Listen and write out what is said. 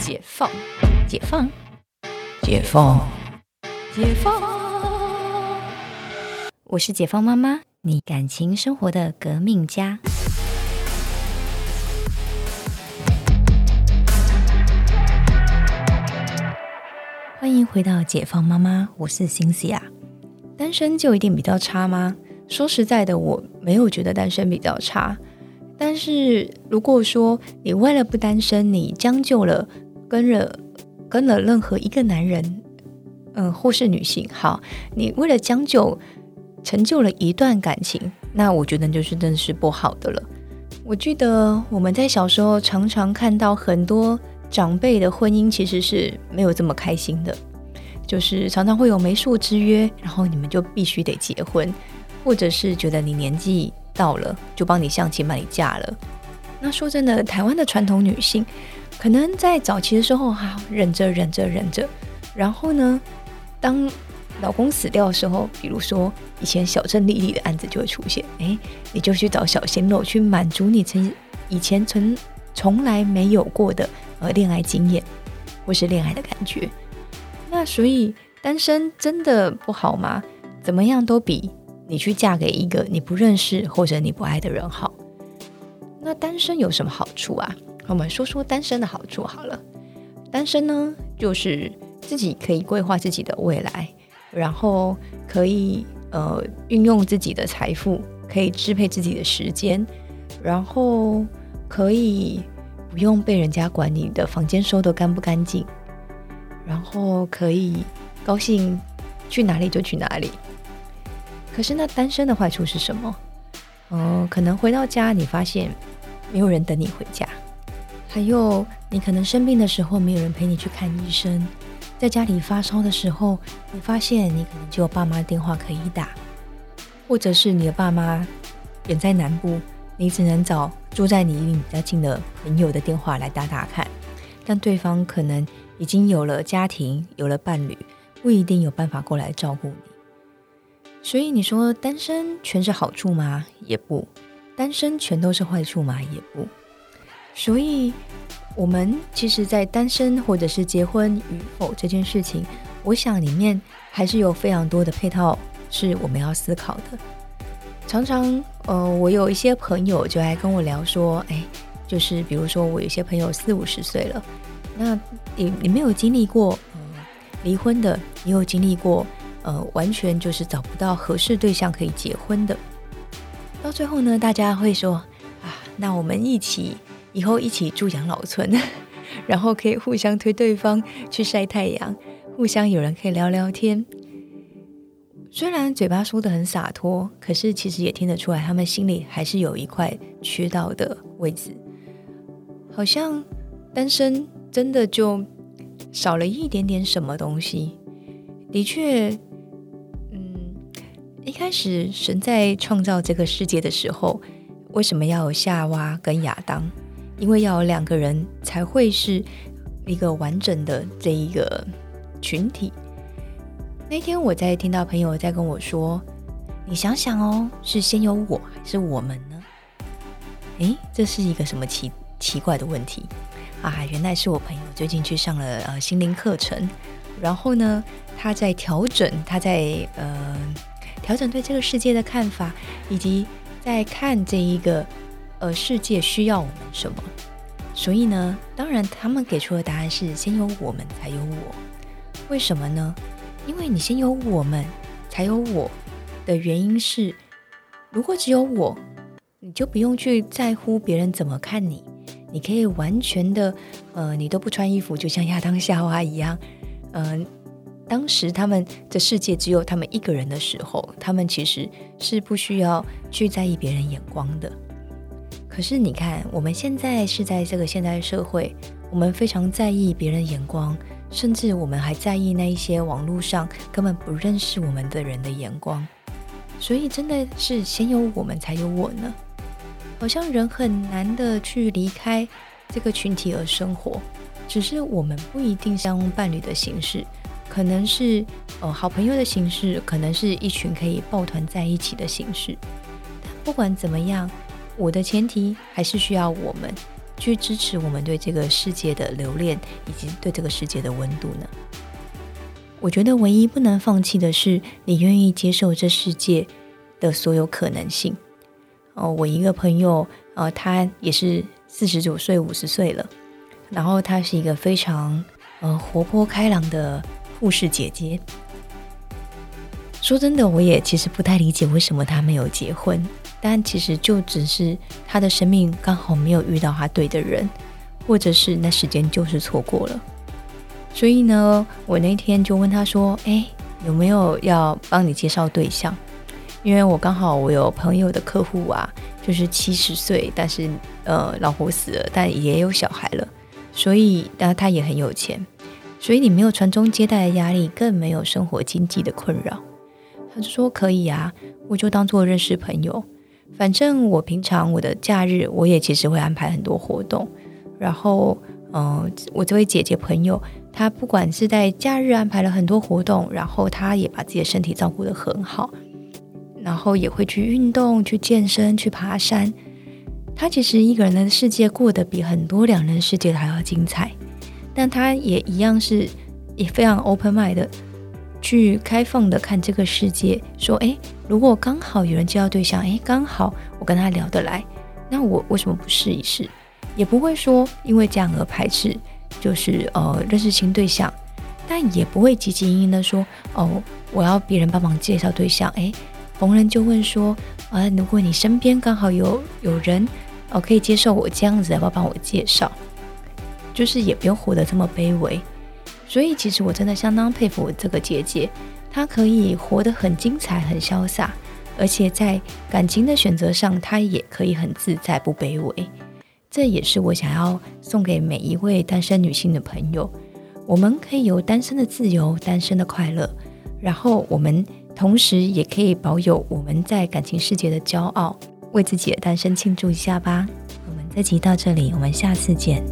解放，解放，解放，解放。我是解放妈妈，你感情生活的革命家。欢迎回到解放妈妈，我是辛西亚。单身就一定比较差吗？说实在的，我没有觉得单身比较差。但是如果说你为了不单身，你将就了跟了跟了任何一个男人，嗯，或是女性，好，你为了将就成就了一段感情，那我觉得就是真的是不好的了。我记得我们在小时候常常看到很多长辈的婚姻其实是没有这么开心的，就是常常会有媒妁之约，然后你们就必须得结婚，或者是觉得你年纪。到了就帮你相亲，把你嫁了。那说真的，台湾的传统女性可能在早期的时候哈，忍着忍着忍着，然后呢，当老公死掉的时候，比如说以前小镇丽丽的案子就会出现，哎，你就去找小鲜肉去满足你曾以前曾从来没有过的呃恋爱经验或是恋爱的感觉。那所以单身真的不好吗？怎么样都比。你去嫁给一个你不认识或者你不爱的人好，那单身有什么好处啊？我们说说单身的好处好了。单身呢，就是自己可以规划自己的未来，然后可以呃运用自己的财富，可以支配自己的时间，然后可以不用被人家管你的房间收的干不干净，然后可以高兴去哪里就去哪里。可是那单身的坏处是什么？嗯，可能回到家你发现没有人等你回家，还有你可能生病的时候没有人陪你去看医生，在家里发烧的时候，你发现你可能只有爸妈电话可以打，或者是你的爸妈远在南部，你只能找住在你离你比较近的朋友的电话来打打看，但对方可能已经有了家庭，有了伴侣，不一定有办法过来照顾你。所以你说单身全是好处吗？也不，单身全都是坏处吗？也不。所以，我们其实，在单身或者是结婚与否这件事情，我想里面还是有非常多的配套是我们要思考的。常常，呃，我有一些朋友就来跟我聊说，哎，就是比如说我有些朋友四五十岁了，那你你没有经历过离婚的，也有经历过。呃，完全就是找不到合适对象可以结婚的。到最后呢，大家会说啊，那我们一起以后一起住养老村，然后可以互相推对方去晒太阳，互相有人可以聊聊天。虽然嘴巴说的很洒脱，可是其实也听得出来，他们心里还是有一块缺到的位置，好像单身真的就少了一点点什么东西。的确。嗯一开始，神在创造这个世界的时候，为什么要有夏娃跟亚当？因为要有两个人才会是一个完整的这一个群体。那天我在听到朋友在跟我说：“你想想哦，是先有我还是我们呢？”诶，这是一个什么奇奇怪的问题啊？原来是我朋友最近去上了呃心灵课程，然后呢，他在调整，他在呃。调整对这个世界的看法，以及在看这一个呃世界需要我们什么。所以呢，当然他们给出的答案是先有我们才有我。为什么呢？因为你先有我们才有我的原因是，如果只有我，你就不用去在乎别人怎么看你，你可以完全的呃，你都不穿衣服，就像亚当夏娃一样，嗯。当时他们的世界只有他们一个人的时候，他们其实是不需要去在意别人眼光的。可是你看，我们现在是在这个现代社会，我们非常在意别人眼光，甚至我们还在意那一些网络上根本不认识我们的人的眼光。所以真的是先有我们才有我呢？好像人很难的去离开这个群体而生活，只是我们不一定像伴侣的形式。可能是呃好朋友的形式，可能是一群可以抱团在一起的形式。不管怎么样，我的前提还是需要我们去支持我们对这个世界的留恋，以及对这个世界的温度呢？我觉得唯一不能放弃的是，你愿意接受这世界的所有可能性。哦，我一个朋友，呃，他也是四十九岁、五十岁了，然后她是一个非常呃活泼开朗的护士姐姐。说真的，我也其实不太理解为什么她没有结婚，但其实就只是他的生命刚好没有遇到他对的人，或者是那时间就是错过了。所以呢，我那天就问他说：“哎，有没有要帮你介绍对象？”因为我刚好我有朋友的客户啊，就是七十岁，但是呃老婆死了，但也有小孩了，所以然后他也很有钱，所以你没有传宗接代的压力，更没有生活经济的困扰。他就说可以啊，我就当做认识朋友。反正我平常我的假日，我也其实会安排很多活动。然后，嗯，我这位姐姐朋友，她不管是在假日安排了很多活动，然后她也把自己的身体照顾得很好，然后也会去运动、去健身、去爬山。她其实一个人的世界过得比很多两人世界还要精彩，但她也一样是也非常 open mind 的。去开放的看这个世界，说，诶，如果刚好有人介绍对象，诶，刚好我跟他聊得来，那我为什么不试一试？也不会说因为这样而排斥，就是呃认识新对象，但也不会积极营营的说，哦，我要别人帮忙介绍对象，诶，逢人就问说，啊，如果你身边刚好有有人，哦，可以接受我这样子，要不要帮我介绍？就是也不用活得这么卑微。所以，其实我真的相当佩服这个姐姐，她可以活得很精彩、很潇洒，而且在感情的选择上，她也可以很自在、不卑微。这也是我想要送给每一位单身女性的朋友：我们可以有单身的自由、单身的快乐，然后我们同时也可以保有我们在感情世界的骄傲，为自己的单身庆祝一下吧。我们这集到这里，我们下次见。